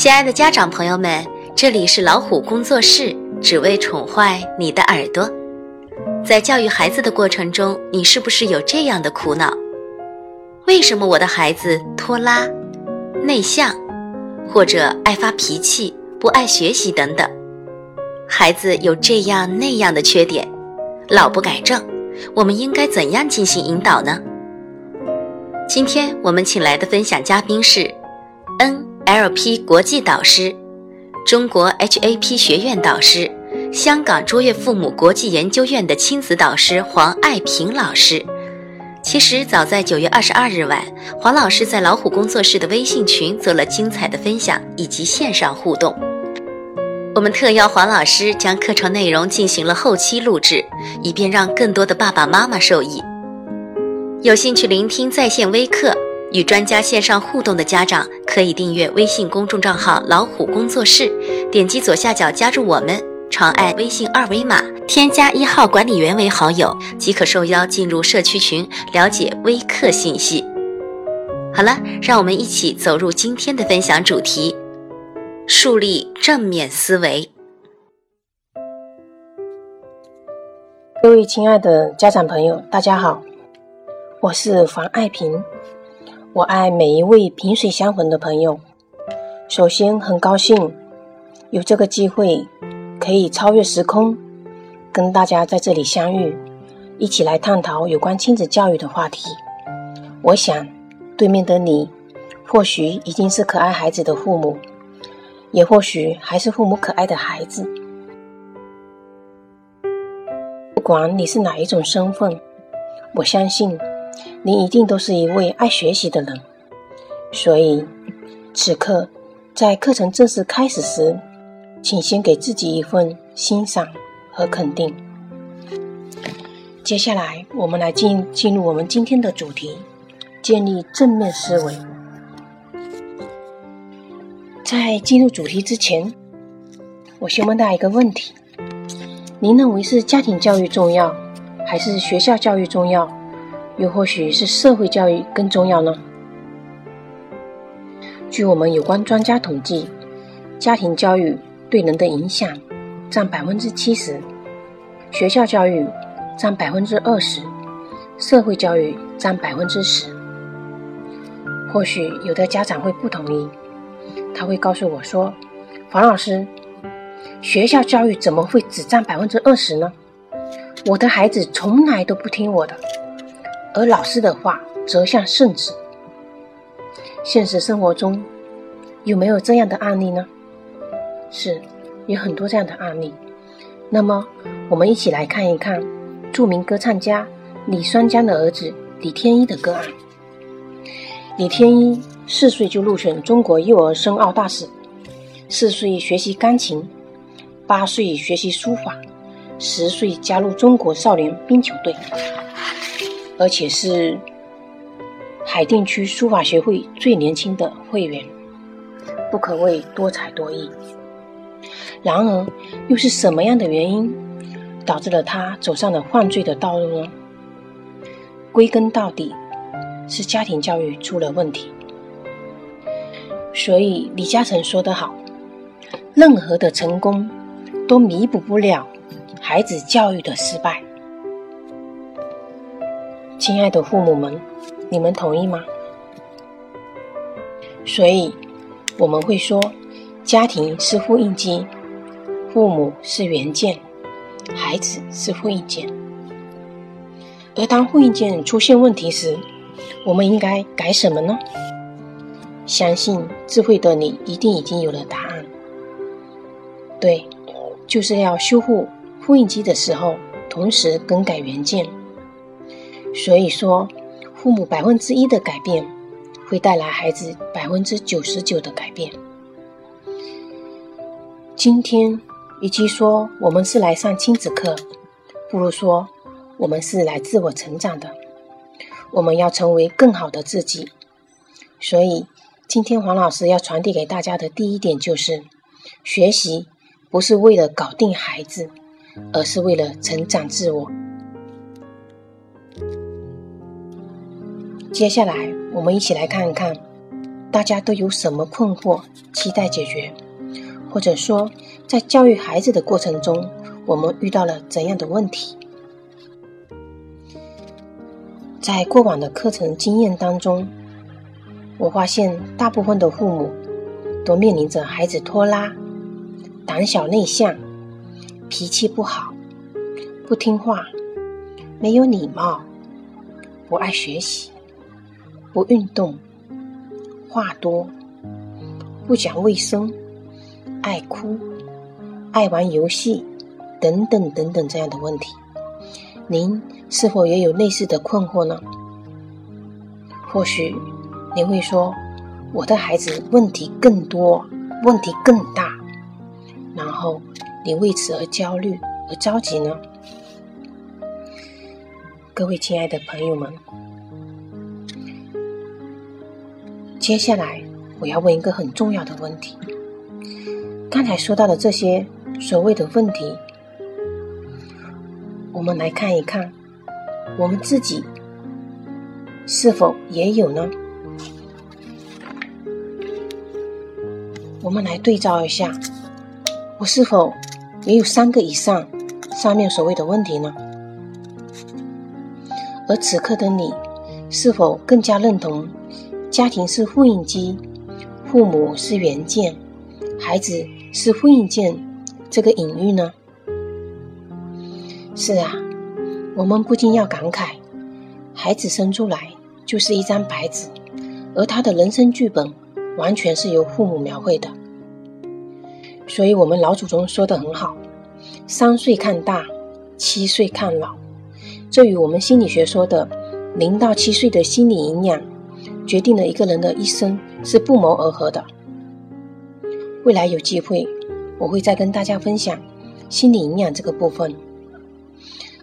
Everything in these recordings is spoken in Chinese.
亲爱的家长朋友们，这里是老虎工作室，只为宠坏你的耳朵。在教育孩子的过程中，你是不是有这样的苦恼？为什么我的孩子拖拉、内向，或者爱发脾气、不爱学习等等？孩子有这样那样的缺点，老不改正，我们应该怎样进行引导呢？今天我们请来的分享嘉宾是 L.P 国际导师、中国 HAP 学院导师、香港卓越父母国际研究院的亲子导师黄爱平老师。其实早在九月二十二日晚，黄老师在老虎工作室的微信群做了精彩的分享以及线上互动。我们特邀黄老师将课程内容进行了后期录制，以便让更多的爸爸妈妈受益。有兴趣聆听在线微课与专家线上互动的家长，可以订阅微信公众账号“老虎工作室”，点击左下角加入我们，长按微信二维码添加一号管理员为好友，即可受邀进入社区群了解微课信息。好了，让我们一起走入今天的分享主题：树立正面思维。各位亲爱的家长朋友，大家好。我是黄爱萍，我爱每一位萍水相逢的朋友。首先，很高兴有这个机会可以超越时空，跟大家在这里相遇，一起来探讨有关亲子教育的话题。我想，对面的你，或许已经是可爱孩子的父母，也或许还是父母可爱的孩子。不管你是哪一种身份，我相信。你一定都是一位爱学习的人，所以此刻在课程正式开始时，请先给自己一份欣赏和肯定。接下来，我们来进进入我们今天的主题：建立正面思维。在进入主题之前，我先问大家一个问题：您认为是家庭教育重要，还是学校教育重要？又或许是社会教育更重要呢？据我们有关专家统计，家庭教育对人的影响占百分之七十，学校教育占百分之二十，社会教育占百分之十。或许有的家长会不同意，他会告诉我说：“黄老师，学校教育怎么会只占百分之二十呢？我的孩子从来都不听我的。”而老师的话则像圣旨。现实生活中有没有这样的案例呢？是，有很多这样的案例。那么，我们一起来看一看著名歌唱家李双江的儿子李天一的个案。李天一四岁就入选中国幼儿申奥大使，四岁学习钢琴，八岁学习书法，十岁加入中国少年冰球队。而且是海淀区书法协会最年轻的会员，不可谓多才多艺。然而，又是什么样的原因导致了他走上了犯罪的道路呢？归根到底，是家庭教育出了问题。所以，李嘉诚说得好：“任何的成功都弥补不了孩子教育的失败。”亲爱的父母们，你们同意吗？所以我们会说，家庭是复印机，父母是原件，孩子是复印件。而当复印件出现问题时，我们应该改什么呢？相信智慧的你一定已经有了答案。对，就是要修复复印机的时候，同时更改原件。所以说，父母百分之一的改变，会带来孩子百分之九十九的改变。今天，与其说我们是来上亲子课，不如说我们是来自我成长的。我们要成为更好的自己。所以，今天黄老师要传递给大家的第一点就是：学习不是为了搞定孩子，而是为了成长自我。接下来，我们一起来看一看大家都有什么困惑，期待解决，或者说在教育孩子的过程中，我们遇到了怎样的问题？在过往的课程经验当中，我发现大部分的父母都面临着孩子拖拉、胆小内向、脾气不好、不听话、没有礼貌、不爱学习、不运动。话多，不讲卫生，爱哭，爱玩游戏，等等等等这样的问题，您是否也有类似的困惑呢？或许您会说，我的孩子问题更多，问题更大，然后你为此而焦虑而着急呢？各位亲爱的朋友们。接下来，我要问一个很重要的问题。刚才说到的这些所谓的问题，我们来看一看，我们自己是否也有呢？我们来对照一下，我是否也有三个以上上面所谓的问题呢？而此刻的你，是否更加认同？家庭是复印机，父母是原件，孩子是复印件，这个隐喻呢？是啊，我们不禁要感慨，孩子生出来就是一张白纸，而他的人生剧本完全是由父母描绘的。所以，我们老祖宗说的很好：“三岁看大，七岁看老。”这与我们心理学说的零到七岁的心理营养。决定了一个人的一生是不谋而合的。未来有机会，我会再跟大家分享心理营养这个部分。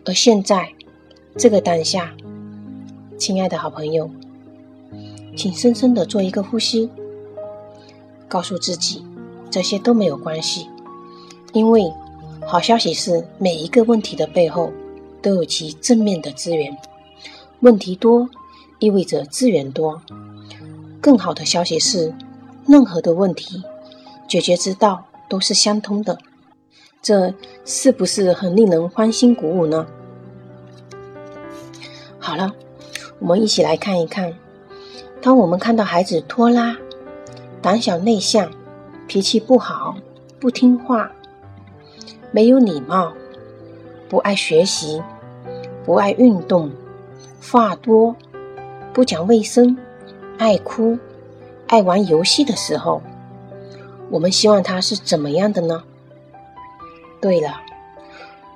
而现在，这个当下，亲爱的好朋友，请深深的做一个呼吸，告诉自己，这些都没有关系，因为好消息是，每一个问题的背后都有其正面的资源。问题多。意味着资源多。更好的消息是，任何的问题解决之道都是相通的。这是不是很令人欢欣鼓舞呢？好了，我们一起来看一看：当我们看到孩子拖拉、胆小内向、脾气不好、不听话、没有礼貌、不爱学习、不爱运动、话多。不讲卫生，爱哭，爱玩游戏的时候，我们希望他是怎么样的呢？对了，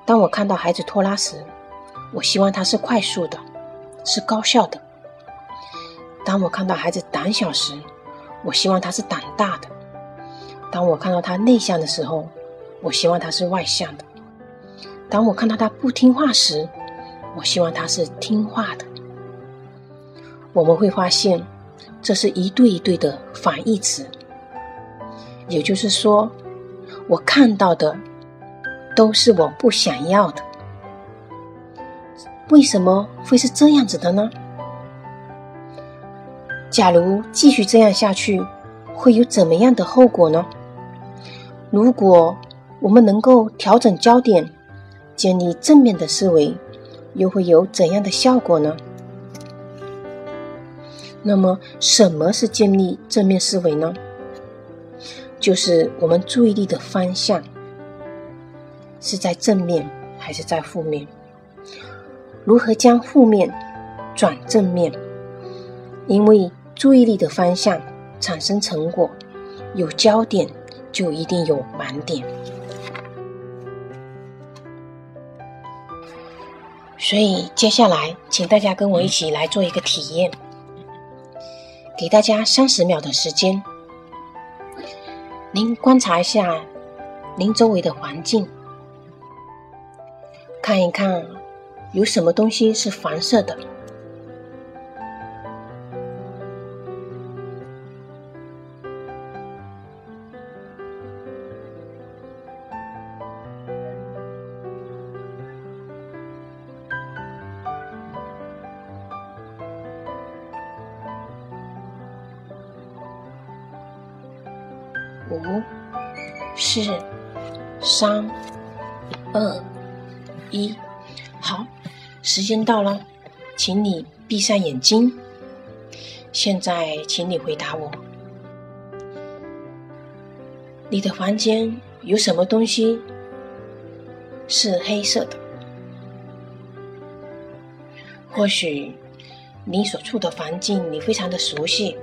当我看到孩子拖拉时，我希望他是快速的，是高效的；当我看到孩子胆小时，我希望他是胆大的；当我看到他内向的时候，我希望他是外向的；当我看到他不听话时，我希望他是听话的。我们会发现，这是一对一对的反义词。也就是说，我看到的都是我不想要的。为什么会是这样子的呢？假如继续这样下去，会有怎么样的后果呢？如果我们能够调整焦点，建立正面的思维，又会有怎样的效果呢？那么，什么是建立正面思维呢？就是我们注意力的方向是在正面还是在负面？如何将负面转正面？因为注意力的方向产生成果，有焦点就一定有盲点。所以，接下来请大家跟我一起来做一个体验。给大家三十秒的时间，您观察一下您周围的环境，看一看有什么东西是黄色的。四、三、二、一，好，时间到了，请你闭上眼睛。现在，请你回答我：你的房间有什么东西是黑色的？或许你所处的环境你非常的熟悉，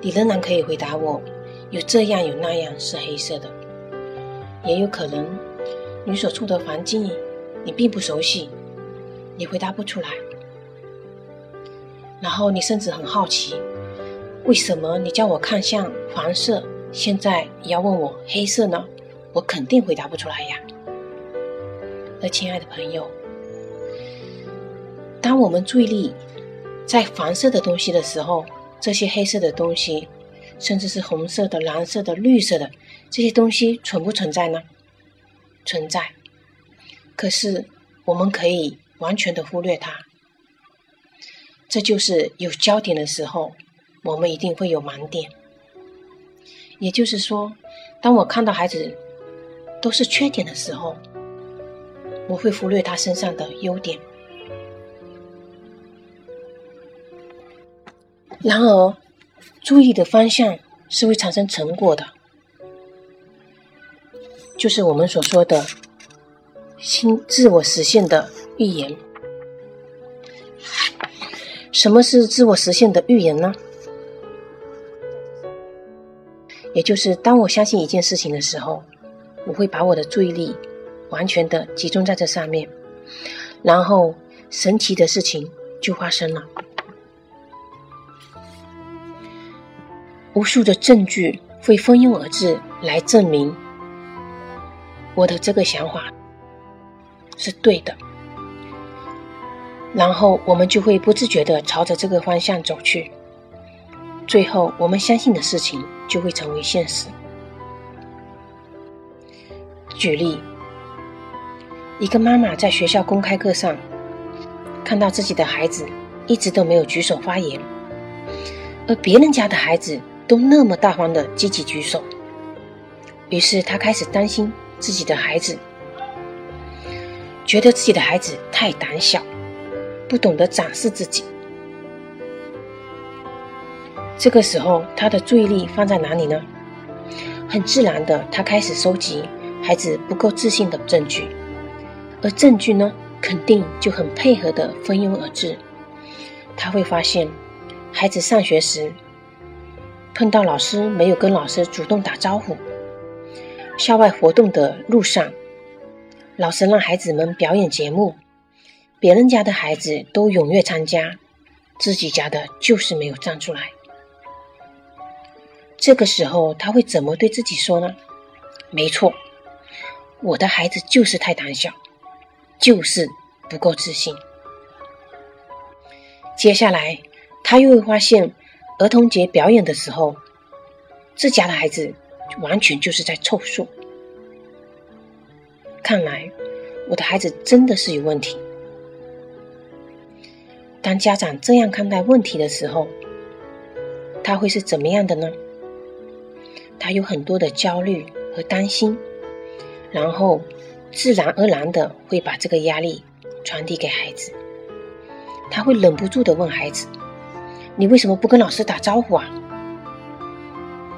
你仍然可以回答我：有这样有那样是黑色的。也有可能你所处的环境你并不熟悉，你回答不出来。然后你甚至很好奇，为什么你叫我看向黄色，现在要问我黑色呢？我肯定回答不出来呀。那亲爱的朋友，当我们注意力在黄色的东西的时候，这些黑色的东西，甚至是红色的、蓝色的、绿色的这些东西存不存在呢？存在。可是我们可以完全的忽略它。这就是有焦点的时候，我们一定会有盲点。也就是说，当我看到孩子都是缺点的时候，我会忽略他身上的优点。然而，注意的方向是会产生成果的，就是我们所说的“新自我实现的预言”。什么是自我实现的预言呢？也就是当我相信一件事情的时候，我会把我的注意力完全的集中在这上面，然后神奇的事情就发生了。无数的证据会蜂拥而至，来证明我的这个想法是对的。然后我们就会不自觉地朝着这个方向走去，最后我们相信的事情就会成为现实。举例，一个妈妈在学校公开课上看到自己的孩子一直都没有举手发言，而别人家的孩子都那么大方的积极举手，于是她开始担心自己的孩子，觉得自己的孩子太胆小。不懂得展示自己，这个时候他的注意力放在哪里呢？很自然的，他开始收集孩子不够自信的证据，而证据呢，肯定就很配合的蜂拥而至。他会发现，孩子上学时碰到老师没有跟老师主动打招呼，校外活动的路上，老师让孩子们表演节目。别人家的孩子都踊跃参加，自己家的就是没有站出来。这个时候他会怎么对自己说呢？没错，我的孩子就是太胆小，就是不够自信。接下来他又会发现，儿童节表演的时候，自家的孩子完全就是在凑数。看来我的孩子真的是有问题。当家长这样看待问题的时候，他会是怎么样的呢？他有很多的焦虑和担心，然后自然而然的会把这个压力传递给孩子。他会忍不住的问孩子：“你为什么不跟老师打招呼啊？”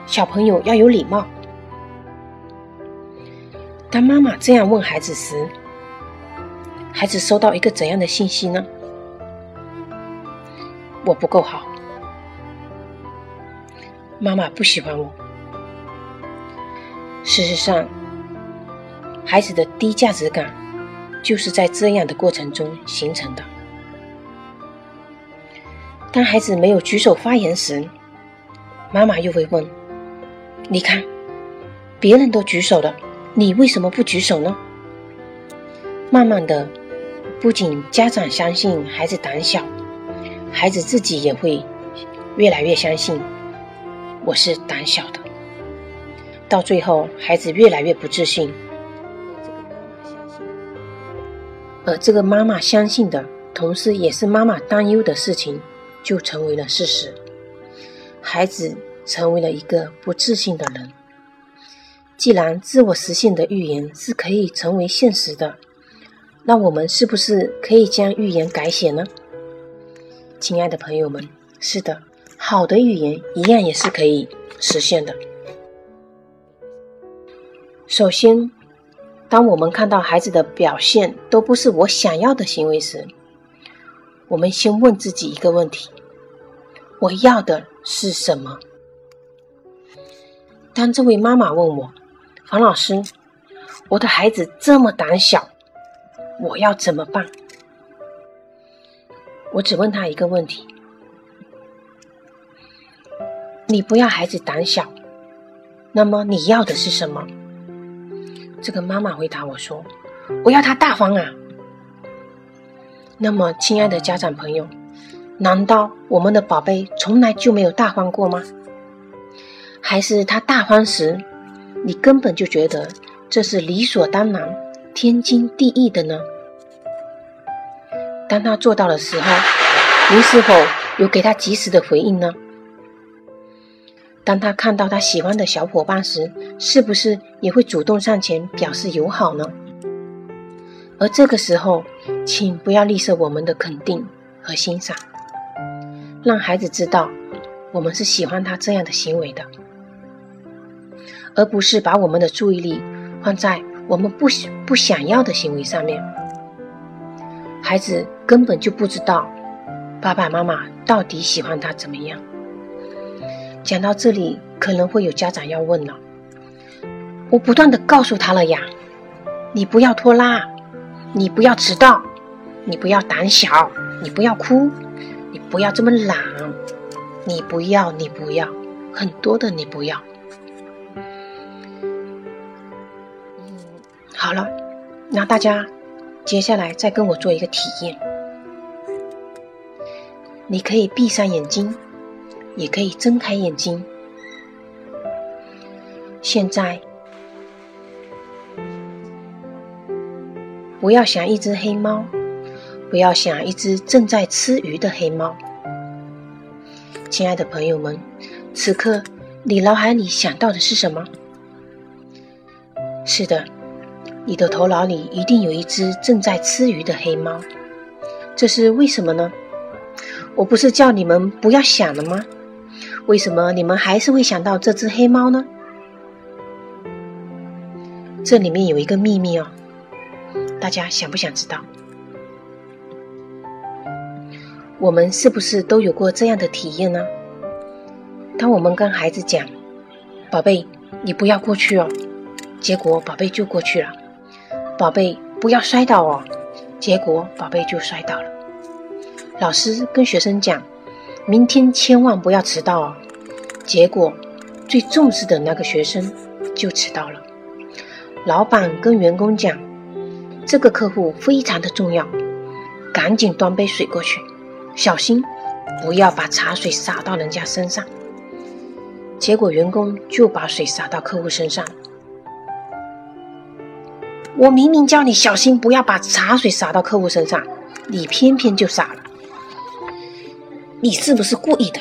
小朋友要有礼貌。当妈妈这样问孩子时，孩子收到一个怎样的信息呢？我不够好，妈妈不喜欢我。事实上，孩子的低价值感就是在这样的过程中形成的。当孩子没有举手发言时，妈妈又会问：“你看，别人都举手了，你为什么不举手呢？”慢慢的，不仅家长相信孩子胆小。孩子自己也会越来越相信我是胆小的，到最后，孩子越来越不自信。而这个妈妈相信的，同时也是妈妈担忧的事情，就成为了事实。孩子成为了一个不自信的人。既然自我实现的预言是可以成为现实的，那我们是不是可以将预言改写呢？亲爱的朋友们，是的，好的预言一样也是可以实现的。首先，当我们看到孩子的表现都不是我想要的行为时，我们先问自己一个问题：我要的是什么？当这位妈妈问我：“房老师，我的孩子这么胆小，我要怎么办？”我只问他一个问题：“你不要孩子胆小，那么你要的是什么？”这个妈妈回答我说：“我要他大方啊。”那么，亲爱的家长朋友，难道我们的宝贝从来就没有大方过吗？还是他大方时，你根本就觉得这是理所当然、天经地义的呢？当他做到的时候，您是否有给他及时的回应呢？当他看到他喜欢的小伙伴时，是不是也会主动上前表示友好呢？而这个时候，请不要吝啬我们的肯定和欣赏，让孩子知道我们是喜欢他这样的行为的，而不是把我们的注意力放在我们不不想要的行为上面。孩子根本就不知道爸爸妈妈到底喜欢他怎么样。讲到这里，可能会有家长要问了：我不断的告诉他了呀，你不要拖拉，你不要迟到，你不要胆小，你不要哭，你不要这么懒，你不要，你不要，很多的你不要。好了，那大家接下来再跟我做一个体验，你可以闭上眼睛。也可以睁开眼睛。现在，不要想一只黑猫，不要想一只正在吃鱼的黑猫。亲爱的朋友们，此刻你脑海里想到的是什么？是的，你的头脑里一定有一只正在吃鱼的黑猫。这是为什么呢？我不是叫你们不要想了吗？为什么你们还是会想到这只黑猫呢？这里面有一个秘密哦，大家想不想知道？我们是不是都有过这样的体验呢？当我们跟孩子讲：“宝贝，你不要过去哦。”结果宝贝就过去了。宝贝，不要摔倒哦。结果宝贝就摔倒了。老师跟学生讲。明天千万不要迟到哦！结果，最重视的那个学生就迟到了。老板跟员工讲，这个客户非常的重要，赶紧端杯水过去，小心不要把茶水洒到人家身上。结果员工就把水洒到客户身上。我明明叫你小心不要把茶水洒到客户身上，你偏偏就洒了。你是不是故意的？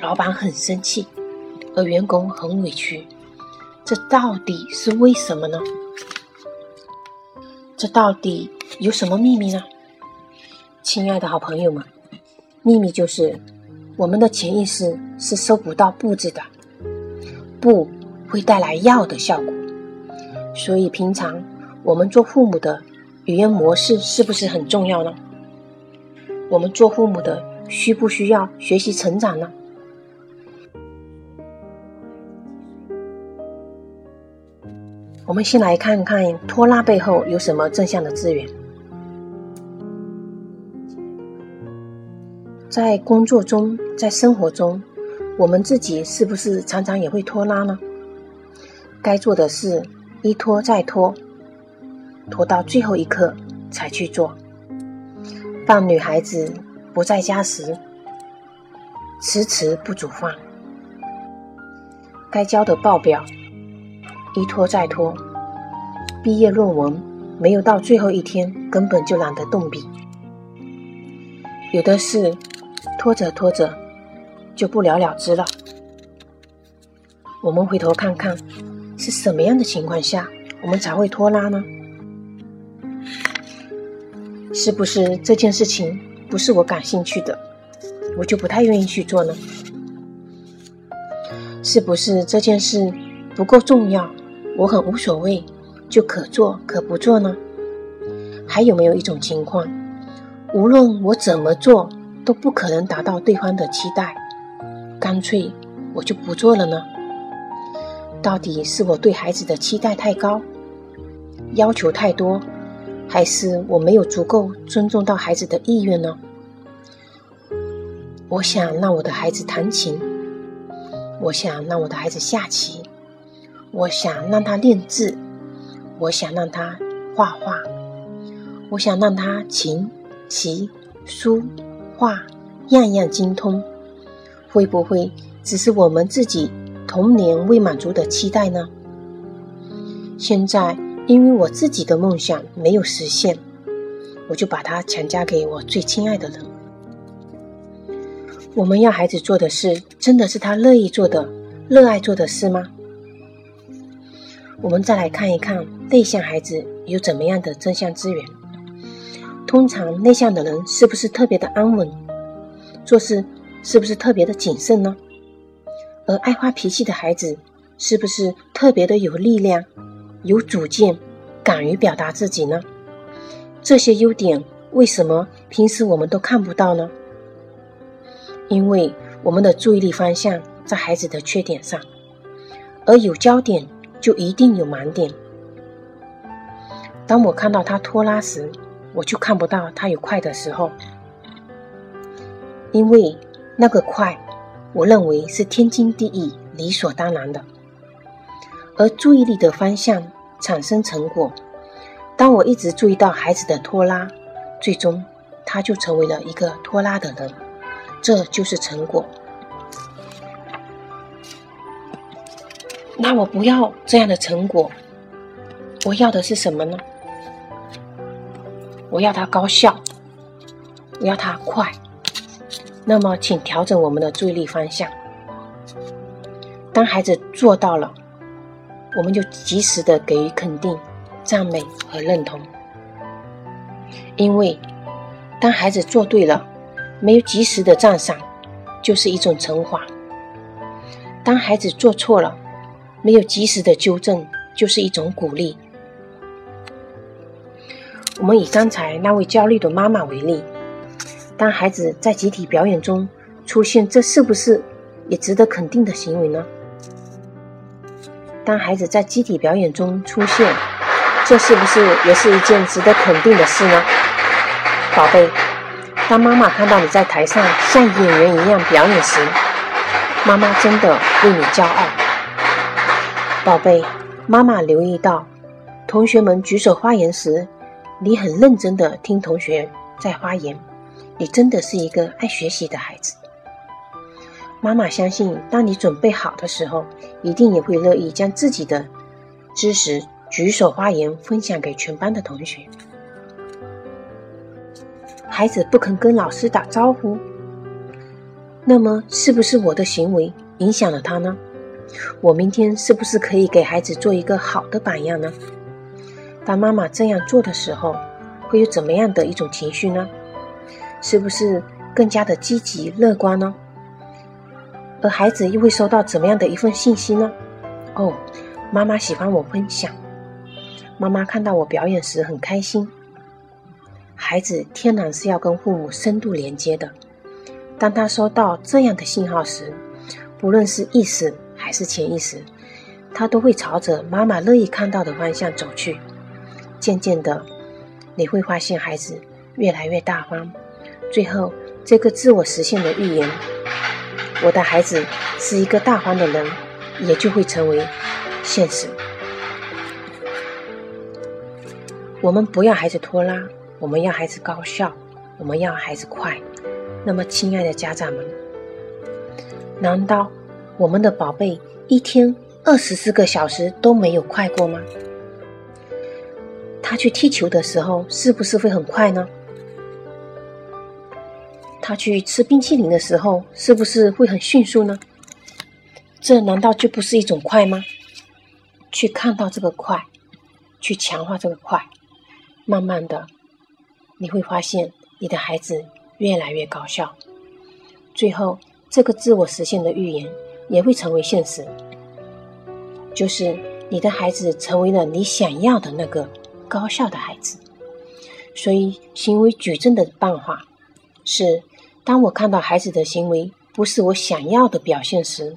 老板很生气，而员工很委屈。这到底是为什么呢？这到底有什么秘密呢？亲爱的好朋友们，秘密就是我们的潜意识是收不到布置的，布会带来要的效果。所以平常我们做父母的语言模式是不是很重要呢？我们做父母的。需不需要学习成长呢？我们先来看看拖拉背后有什么正向的资源。在工作中，在生活中，我们自己是不是常常也会拖拉呢？该做的事一拖再拖，拖到最后一刻才去做。放女孩子。不在家时，迟迟不煮饭；该交的报表一拖再拖；毕业论文没有到最后一天，根本就懒得动笔。有的事拖着拖着就不了了之了。我们回头看看，是什么样的情况下我们才会拖拉呢？是不是这件事情不是我感兴趣的，我就不太愿意去做呢？是不是这件事不够重要，我很无所谓，就可做可不做呢？还有没有一种情况，无论我怎么做都不可能达到对方的期待，干脆我就不做了呢？到底是我对孩子的期待太高，要求太多，还是我没有足够尊重到孩子的意愿呢？我想让我的孩子弹琴，我想让我的孩子下棋，我想让他练字，我想让他画画，我想让他琴、棋、书、画样样精通。会不会只是我们自己？童年未满足的期待呢？现在因为我自己的梦想没有实现，我就把它强加给我最亲爱的人。我们要孩子做的事，真的是他乐意做的、热爱做的事吗？我们再来看一看内向孩子有怎么样的正向资源。通常内向的人是不是特别的安稳？做事是不是特别的谨慎呢？而爱发脾气的孩子，是不是特别的有力量、有主见、敢于表达自己呢？这些优点为什么平时我们都看不到呢？因为我们的注意力方向在孩子的缺点上，而有焦点就一定有盲点。当我看到他拖拉时，我就看不到他有快的时候，因为那个快。我认为是天经地义、理所当然的。而注意力的方向产生成果。当我一直注意到孩子的拖拉，最终他就成为了一个拖拉的人，这就是成果。那我不要这样的成果，我要的是什么呢？我要他高效，我要他快。那么，请调整我们的注意力方向。当孩子做到了，我们就及时的给予肯定、赞美和认同。因为，当孩子做对了，没有及时的赞赏，就是一种惩罚；当孩子做错了，没有及时的纠正，就是一种鼓励。我们以刚才那位焦虑的妈妈为例。当孩子在集体表演中出现，这是不是也值得肯定的行为呢？当孩子在集体表演中出现，这是不是也是一件值得肯定的事呢？宝贝，当妈妈看到你在台上像演员一样表演时，妈妈真的为你骄傲。宝贝，妈妈留意到同学们举手发言时，你很认真的听同学在发言。你真的是一个爱学习的孩子。妈妈相信，当你准备好的时候，一定也会乐意将自己的知识举手发言，分享给全班的同学。孩子不肯跟老师打招呼，那么是不是我的行为影响了他呢？我明天是不是可以给孩子做一个好的榜样呢？当妈妈这样做的时候，会有怎么样的一种情绪呢？是不是更加的积极乐观呢？而孩子又会收到怎么样的一份信息呢？哦，妈妈喜欢我分享，妈妈看到我表演时很开心。孩子天然是要跟父母深度连接的。当他收到这样的信号时，不论是意识还是潜意识，他都会朝着妈妈乐意看到的方向走去。渐渐的，你会发现孩子越来越大方。最后，这个自我实现的预言，我的孩子是一个大方的人，也就会成为现实。我们不要孩子拖拉，我们要孩子高效，我们要孩子快。那么，亲爱的家长们，难道我们的宝贝一天二十四个小时都没有快过吗？他去踢球的时候，是不是会很快呢？他去吃冰淇淋的时候，是不是会很迅速呢？这难道就不是一种快吗？去看到这个快，去强化这个快，慢慢的，你会发现你的孩子越来越高效，最后这个自我实现的预言也会成为现实，就是你的孩子成为了你想要的那个高效的孩子。所以，行为举证的办法是：当我看到孩子的行为不是我想要的表现时，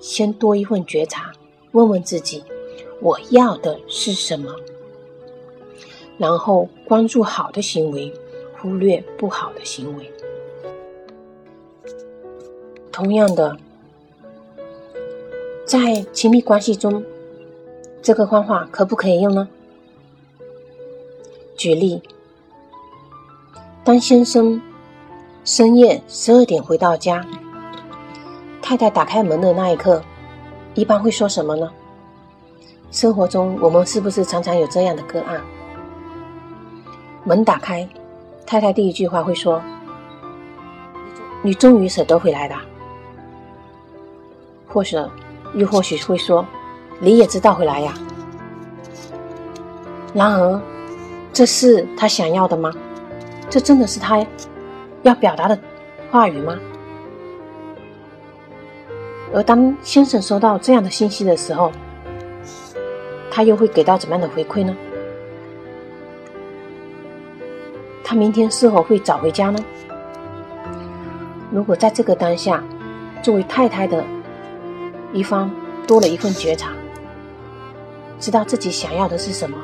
先多一份觉察，问问自己，我要的是什么？然后关注好的行为，忽略不好的行为。同样的，在亲密关系中，这个方法可不可以用呢？举例。当先生深夜十二点回到家，太太打开门的那一刻，一般会说什么呢？生活中我们是不是常常有这样的个案？门打开，太太第一句话会说：“你终于舍得回来了。”或者又或许会说：“你也知道回来呀。”然而，这是他想要的吗？这真的是他要表达的话语吗？而当先生收到这样的信息的时候，他又会给到怎么样的回馈呢？他明天是否会早回家呢？如果在这个当下，作为太太的一方多了一份觉察，知道自己想要的是什么，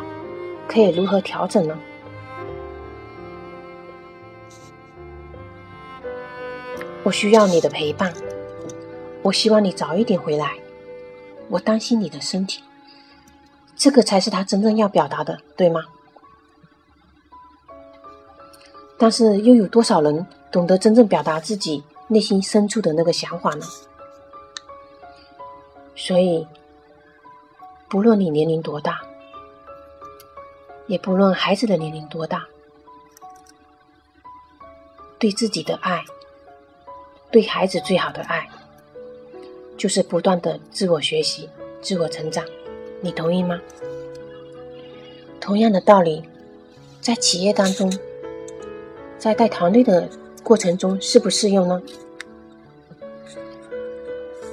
可以如何调整呢？我需要你的陪伴，我希望你早一点回来，我担心你的身体，这个才是他真正要表达的，对吗？但是又有多少人懂得真正表达自己内心深处的那个想法呢？所以，不论你年龄多大，也不论孩子的年龄多大，对自己的爱。对孩子最好的爱，就是不断的自我学习、自我成长。你同意吗？同样的道理，在企业当中，在带团队的过程中，适不适用呢？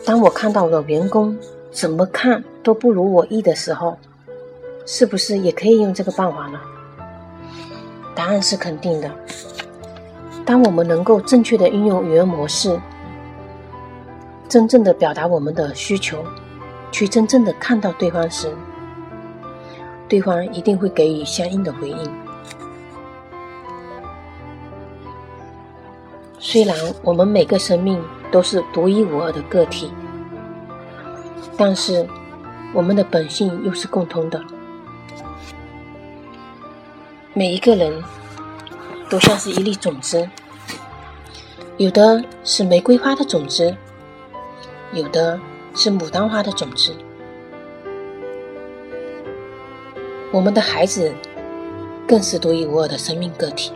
当我看到我的员工怎么看都不如我意的时候，是不是也可以用这个办法呢？答案是肯定的。当我们能够正确的运用语言模式，真正的表达我们的需求，去真正的看到对方时，对方一定会给予相应的回应。虽然我们每个生命都是独一无二的个体，但是我们的本性又是共通的。每一个人。都像是一粒种子，有的是玫瑰花的种子，有的是牡丹花的种子。我们的孩子更是独一无二的生命个体，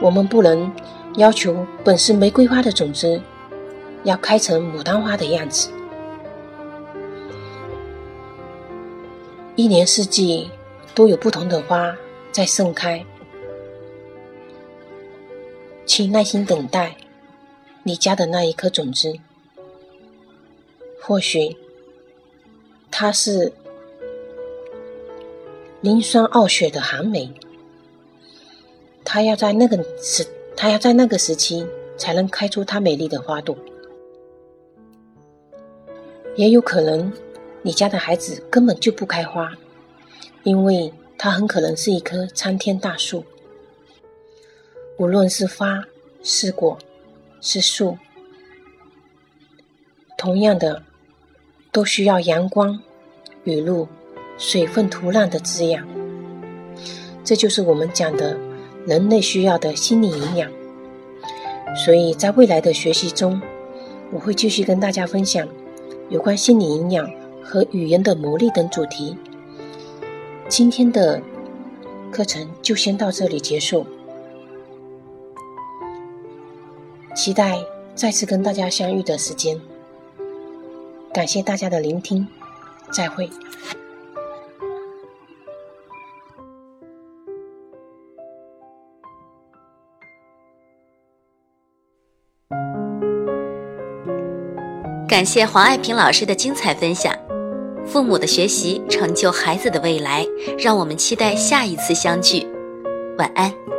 我们不能要求本是玫瑰花的种子要开成牡丹花的样子。一年四季都有不同的花在盛开。请耐心等待你家的那一颗种子，或许它是磷酸傲雪的寒梅，它要在那个时，它要在那个时期才能开出它美丽的花朵。也有可能你家的孩子根本就不开花，因为它很可能是一棵参天大树。无论是花、是果、是树，同样的，都需要阳光、雨露、水分、土壤的滋养。这就是我们讲的人类需要的心理营养。所以在未来的学习中，我会继续跟大家分享有关心理营养和语言的魔力等主题。今天的课程就先到这里结束。期待再次跟大家相遇的时间，感谢大家的聆听，再会。感谢黄爱萍老师的精彩分享。父母的学习成就孩子的未来，让我们期待下一次相聚。晚安。